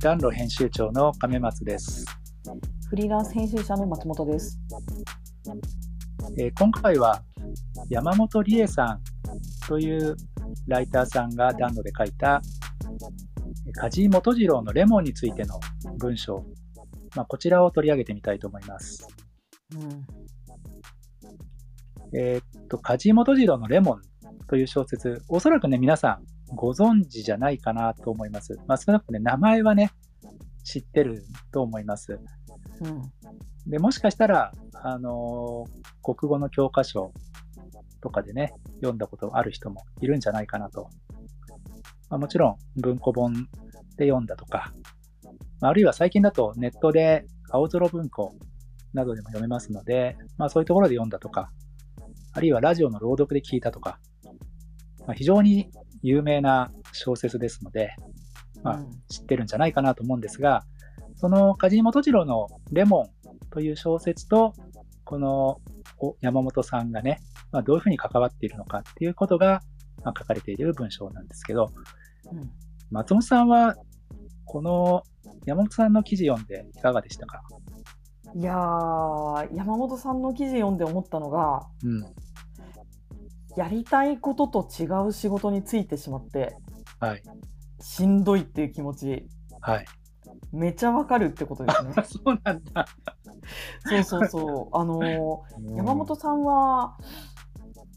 暖炉編集長の亀松です、フリーランス編集者の松本です。えー今回は山本理恵さんというライターさんが暖炉で書いたえー梶井元次郎のレモンについての文章、まあ、こちらを取り上げてみたいと思います。うん。えーっと、梶井元次郎のレモンという小説、おそらくね、皆さんご存知じゃないかなと思います。まあ、少なくともね、名前はね、知ってると思います。うん。で、もしかしたら、あのー国語の教科書とかでね、読んだことある人もいるんじゃないかなと。まあ、もちろん、文庫本で読んだとか、まああるいは最近だとネットで青空文庫などでも読めますので、まあそういうところで読んだとか、あるいはラジオの朗読で聞いたとか、まあ、非常に有名な小説ですので、まあうん。知ってるんじゃないかなと思うんですが、その梶井元次郎のレモンという小説と、このお山本さんがね、まあ、どういうふうに関わっているのかっていうことが、まあ、書かれている文章なんですけど、うん。松本さんは、この山本さんの記事読んでいかがでしたか？いやー、山本さんの記事読んで思ったのが、うん。やりたいことと違う仕事についてしまって、はい。しんどいっていう気持ち、はい。めちゃわかるってことですね。そうなんだ。そうそうそう。あのー山本さんは、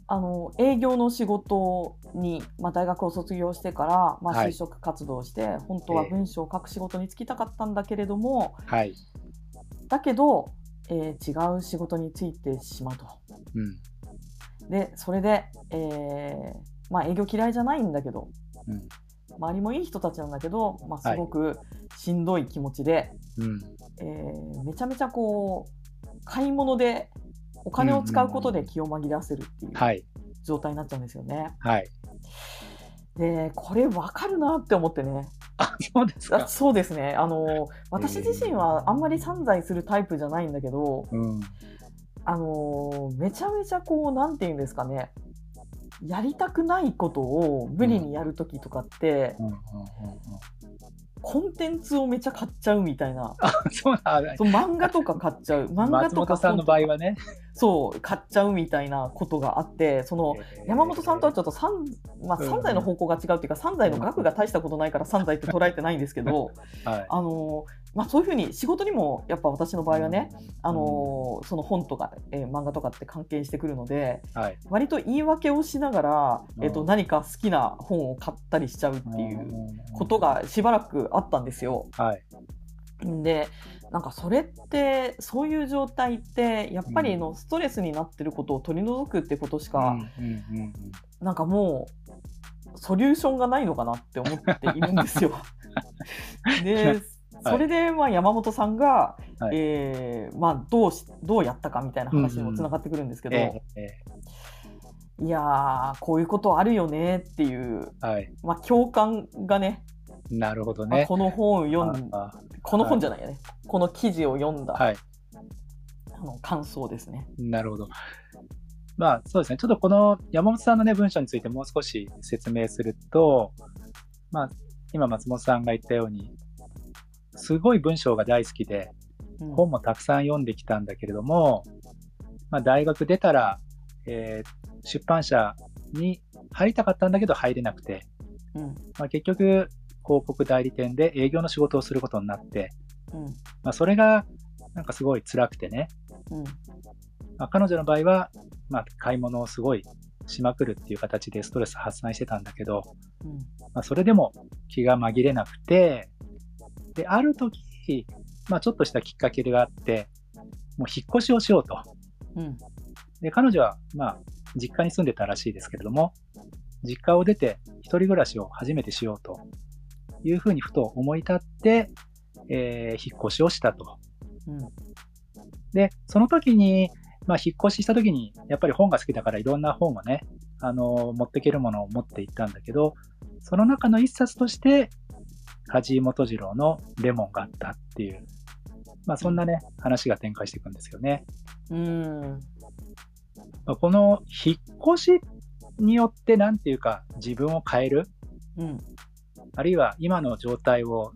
あの営業の仕事に、まあ、大学を卒業してから、まあ、はい就職活動をして、本当は文章を書く仕事に就きたかったんだけれども、はい。だけど、えー違う仕事に就いてしまうと。うん。でそれで、えーまあ、営業嫌いじゃないんだけどうん。周りもいい人たちなんだけど、まあ、はいすごくしんどい気持ちで、うん。えーめちゃめちゃこう買い物でお金を使うことで気を紛らわせるっていうはい。状態になっちゃうんですよね。はい。でこれ分かるなって思ってねあ、そうですあか。そうですねあの私自身はあんまり散財するタイプじゃないんだけど、うん。あのーめちゃめちゃこうなんて言うんですかね。やりたくないことを無理にやる時とかって、コンテンツをめちゃ買っちゃうみたいな。あ、そうなんだ。そう漫画とか買っちゃう。漫 画松とか本さんの場合はね。そう買っちゃうみたいなことがあってその山本さんとはちょっと三、まあ、うん三財の方向が違うっていうか三財の額が大したことないから三財って捉えてないんですけどはい。あのまあ、そういうふうに仕事にもやっぱ私の場合はね、あのその本とか、えー漫画とかって関係してくるのではい。割と言い訳をしながら、えっとうん何か好きな本を買ったりしちゃうっていうことがしばらくあったんですよ。はい。でなんかそれってそういう状態ってやっぱりのストレスになってることを取り除くってことしか、うなんかもうソリューションがないのかなって思っているんですよ。でそれでまあ山本さんが、はいえーまあ、どうしどうやったかみたいな話にもつながってくるんですけど、えええいやーこういうことあるよねっていう、えはい。まあ、共感がねなるほどまあね。この本を読んあこの本じゃないよね、この記事を読んだ、はい。あの感想ですね。なるほど。まあそうですね。ちょっとこの山本さんのね、文章についてもう少し説明すると、まあ今松本さんが言ったように、すごい文章が大好きで、うん。本もたくさん読んできたんだけれども、まあ大学出たら、えー出版社に入りたかったんだけど入れなくて、うん。まあ、結局広告代理店で営業の仕事をすることになって、うん。まあ、それがなんかすごい辛くてね、うん。まあ、彼女の場合は、まあ、買い物をすごいしまくるっていう形でストレス発散してたんだけど、うん。まあ、それでも気が紛れなくて、で、ある時、まあ、ちょっとしたきっかけがあって、もう引っ越しをしようと。うんで、彼女は、まあ、実家に住んでたらしいですけれども、実家を出て一人暮らしを初めてしようというふうにふと思い立って、えー引っ越しをしたと。うんで、その時に、まあ、引っ越しした時に、やっぱり本が好きだからいろんな本をね、あの、持っていけるものを持っていったんだけど、その中の一冊として、梶井元次郎のレモンがあったっていう、まあ、そんなね、話が展開していくんですよね。うんまあこの引っ越しによって、なんていうか、自分を変える、うん。あるいは今の状態を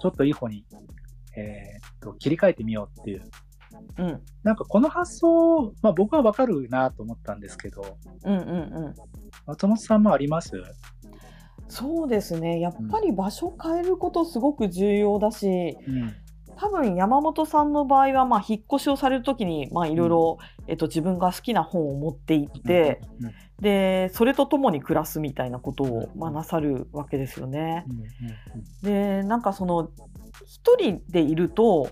ちょっといい方に、えーっと切り替えてみようっていう、うん。なんかこの発想、まあ、僕はわかるなと思ったんですけど、うん。うん。うん。松本さんもあります？そうですね。やっぱり場所変えることすごく重要だし、うん。多分山本さんの場合は、まあ、引っ越しをされるときに、まあ、いろいろ、えっと、自分が好きな本を持って行って、うん、で、それとともに暮らすみたいなことを、うんまあ、なさるわけですよね。うん。うん。で、なんかその、一人でいると、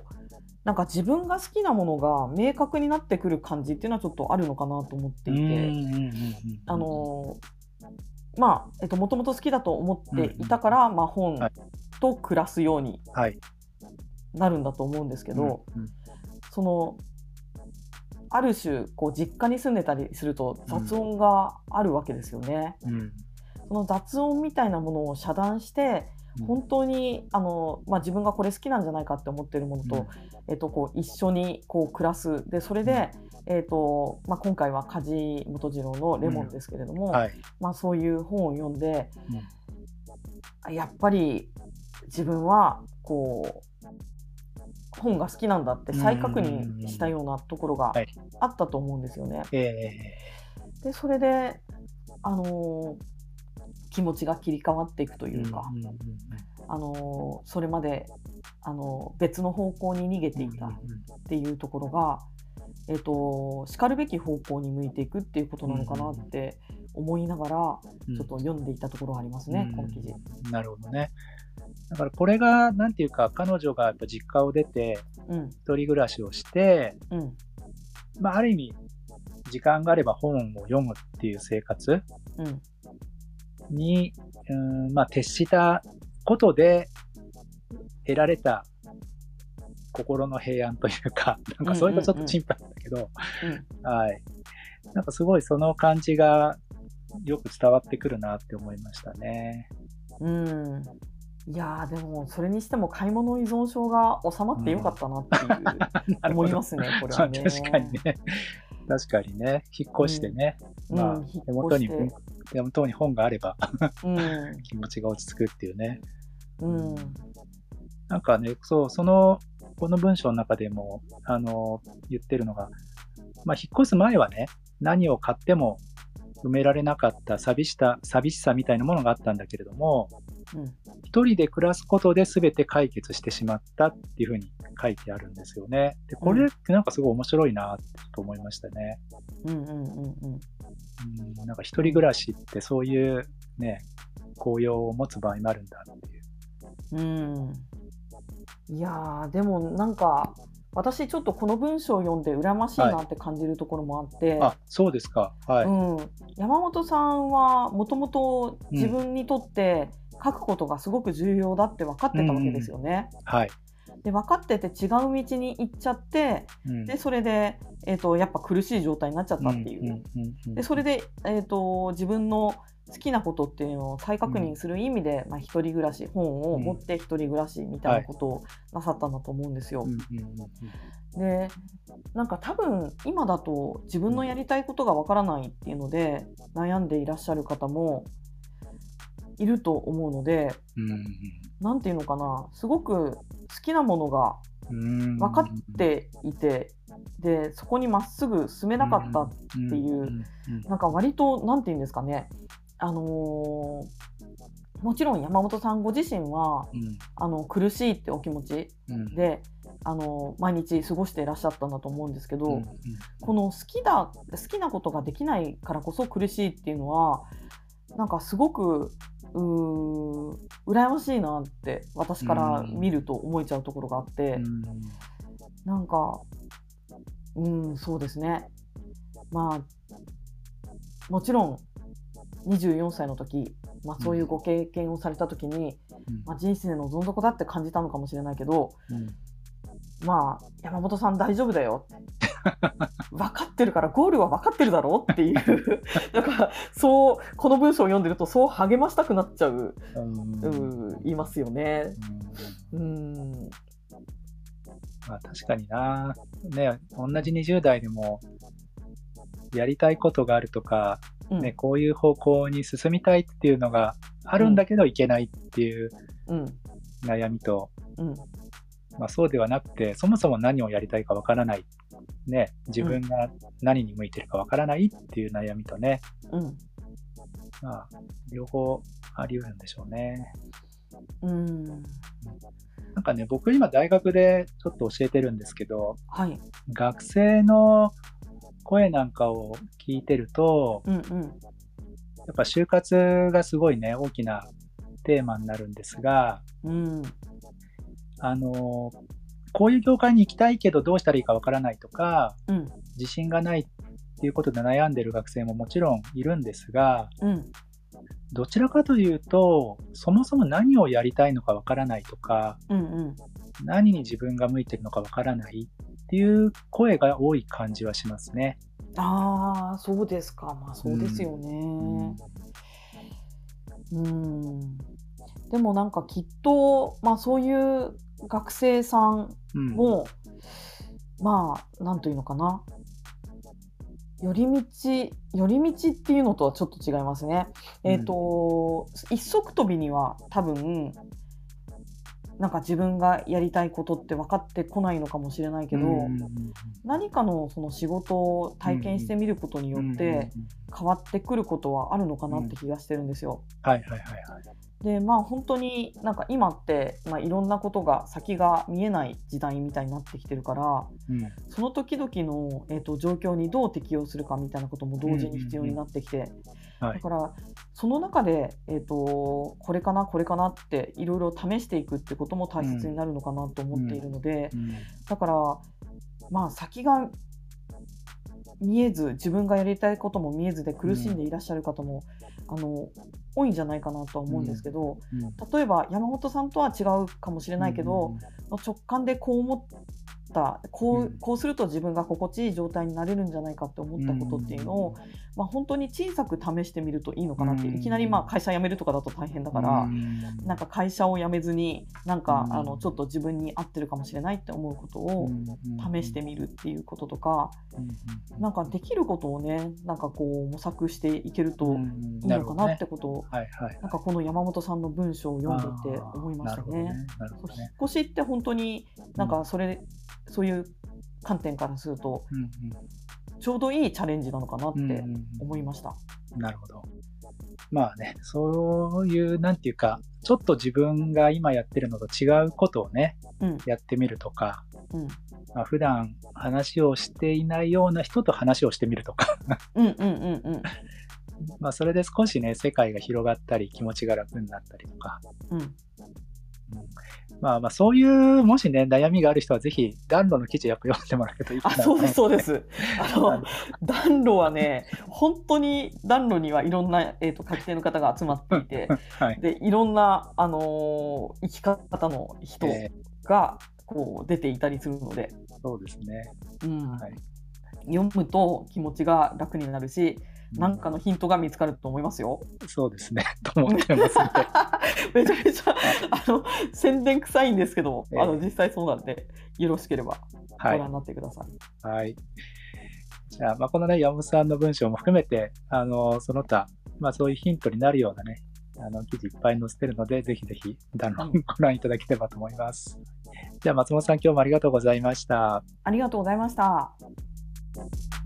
なんか自分が好きなものが明確になってくる感じっていうのはちょっとあるのかなと思っていて、うん。うん。うん。うん。あのまあ、えっと、もともと好きだと思っていたから、まあ、本はい。と暮らすようにはい。なるんだと思うんですけど、うんうん。そのある種こう実家に住んでたりすると雑音があるわけですよね。うん。その雑音みたいなものを遮断してうん本当にあの、まあ、自分がこれ好きなんじゃないかって思ってるものと,、えっとこう一緒にこう暮らす。でそれで、えっとまあ、今回は梶本次郎の「レモン」ですけれども、はい。まあ、そういう本を読んでうん。やっぱり自分はこう本が好きなんだって再確認したようなところがはい。あったと思うんですよね。えでそれで、あのー気持ちが切り替わっていくとーいうか、あのーそれまで、あのー別の方向に逃げていたっうんていうところが、えっとしかるべき方向に向いていくっていうことなのかなって思いながら、うんちょっと読んでいたところがありますね、うん。この記事。なるほどね。だからこれが、なんていうか、彼女がやっぱ実家を出て、うん。一人暮らしをして、うん。まあ、ある意味、時間があれば本を読むっていう生活うんに、うんまあ、徹したことで得られた心の平安というか、なんかそれとちょっと陳腐なんだけど、うんはい。なんかすごいその感じがよく伝わってくるなって思いましたね。うんいやーでもそれにしても買い物依存症が収まってよかったなって 思いますねこれはね。確かにね。確かにね。引っ越してね。うん、まあ手元に手元に本があればうん。気持ちが落ち着くっていうね。うん。なんかね、そう、その、この文章の中でも、あの、言ってるのが、まあ、引っ越す前はね、何を買っても埋められなかった寂しさ、寂しさみたいなものがあったんだけれども、うん一人で暮らすことで全て解決してしまったっていうふうに書いてあるんですよね。で、これってなんかすごい面白いなと思いましたね。うんうんうんうんうん、なんか一人暮らしってそういうね、紅葉を持つ場合もあるんだっていう。うんいやーでもなんか私ちょっとこの文章を読んで羨ましいなって感じるところもあって、あ、そうですか。はい。うん、山本さんはもともと自分にとって書くことがすごく重要だって分かってたわけですよね。はい。で分かってて違う道に行っちゃってうんでそれで、えー、とやっぱ苦しい状態になっちゃったっていう。んんうんうんでそれで、えー、と自分の好きなことっていうのを再確認する意味で、まあ、一人暮らし本を持って一人暮らしみたいなことをなさったんだと思うんですよ。うんうんうんでなんか多分今だと自分のやりたいことがわからないっていうので悩んでいらっしゃる方もいると思うのでうん。何て言うのかなすごく好きなものがうん。分かっていてでそこにまっすぐ進めなかったっていうなんか割と何て言うんですかねあのーもちろん山本さんご自身はうん。あの苦しいってお気持ちうん。であの毎日過ごしていらっしゃったんだと思うんですけど、うん。この好きだ好きなことができないからこそ苦しいっていうのはなんかすごくうー羨ましいなって私から見ると思えちゃうところがあって、うんなんかうんそうですね。まあもちろん24歳の時、まあ、そういうご経験をされた時に、まあ、人生のどん底だって感じたのかもしれないけどうん。まあ山本さん大丈夫だよ分かってるからゴールは分かってるだろうっていう。だからそうこの文章を読んでるとそう励ましたくなっちゃう、ういますよね。うん。うん。まあ確かにな。ね、同じ20代でも、やりたいことがあるとか、うん。ね、こういう方向に進みたいっていうのがあるんだけどいけないっていううん。悩みと、うん。まあ、そうではなくて、そもそも何をやりたいかわからない、ね、自分が何に向いてるかわからないっていう悩みとね、うん。まあ、両方あり得るんでしょうね。うん。なんかね、僕今大学でちょっと教えてるんですけど、はい。学生の声なんかを聞いてると、うんうん。やっぱ就活がすごいね、大きなテーマになるんですが、うん。あの、こういう業界に行きたいけどどうしたらいいかわからないとか、うん。自信がないっていうことで悩んでる学生ももちろんいるんですが、うん。どちらかというと、そもそも何をやりたいのかわからないとか、うんうん。何に自分が向いてるのかわからないっていう声が多い感じはしますね。ああそうですか。まあそうですよね。うん。でもなんかきっとまあそういう学生さんうんも、まあなんというのかな寄り道寄り道っていうのとはちょっと違いますね。うんえっ、と一足飛びには多分なんか自分がやりたいことって分かってこないのかもしれないけど、うん何かのその仕事を体験してみることによって変わってくることはあるのかなって気がしてるんですよ。はいはいはいはい。でまあ本当になんか今って、まあ、いろんなことが先が見えない時代みたいになってきてるからうん。その時々の、えー、と状況にどう適応するかみたいなことも同時に必要になってきて、はい。だからその中で、えー、とこれかなこれかなっていろいろ試していくってことも大切になるのかなと思っているので、うん。だからまあ先が見えず自分がやりたいことも見えずで苦しんでいらっしゃる方も、あの多いんじゃないかなとは思うんですけど、うん。例えば山本さんとは違うかもしれないけど、直感でこう思った。こう,、うん。こうすると自分が心地いい状態になれるんじゃないかって思ったことっていうのを、まあ、本当に小さく試してみるといいのかなって、うん。いきなりまあ会社辞めるとかだと大変だから。うん。なんか会社を辞めずになんか、うん。あのちょっと自分に合ってるかもしれないって思うことを試してみるっていうこととか、なんかできることをねなんかこう模索していけるといいのかなってことを。なんかこの山本さんの文章を読んでいて思いましたね。引っ越しって本当になんかそれ、そういう観点からするとうんちょうどいいチャレンジなのかなってうんうんうん。思いました。なるほど。まあね、そういう、なんていうか、ちょっと自分が今やってるのと違うことをね、うん。やってみるとか、うん。まあ、普段話をしていないような人と話をしてみるとか、うんうんうんうん。まあそれで少しね、世界が広がったり、気持ちが楽になったりとか、うんまあまあそういう、もしね、悩みがある人はぜひ暖炉の記事やっぱ読んでもらえるといいかなあそうですそうでです。あの暖炉はね本当に暖炉にはいろんな、えー、と書き手の方が集まっていてはい。でいろんな、あのー生き方の人えがこう出ていたりするので、ーそうですね。うんはい読むと気持ちが楽になるし何かのヒントが見つかると思いますよ。そうですね。と思ってます。めちゃめちゃあの宣伝臭いんですけど、ええあの実際そうなんでよろしければごはい覧。になってください。はい。じゃあ、まあ、このね、山本さんの文章も含めて、あの、その他、まあ、そういうヒントになるようなね、あの、記事いっぱい載せてるので、ぜひぜひ、暖炉ご覧いただければと思います。じゃあ、松本さん、今日もありがとうございました。ありがとうございました。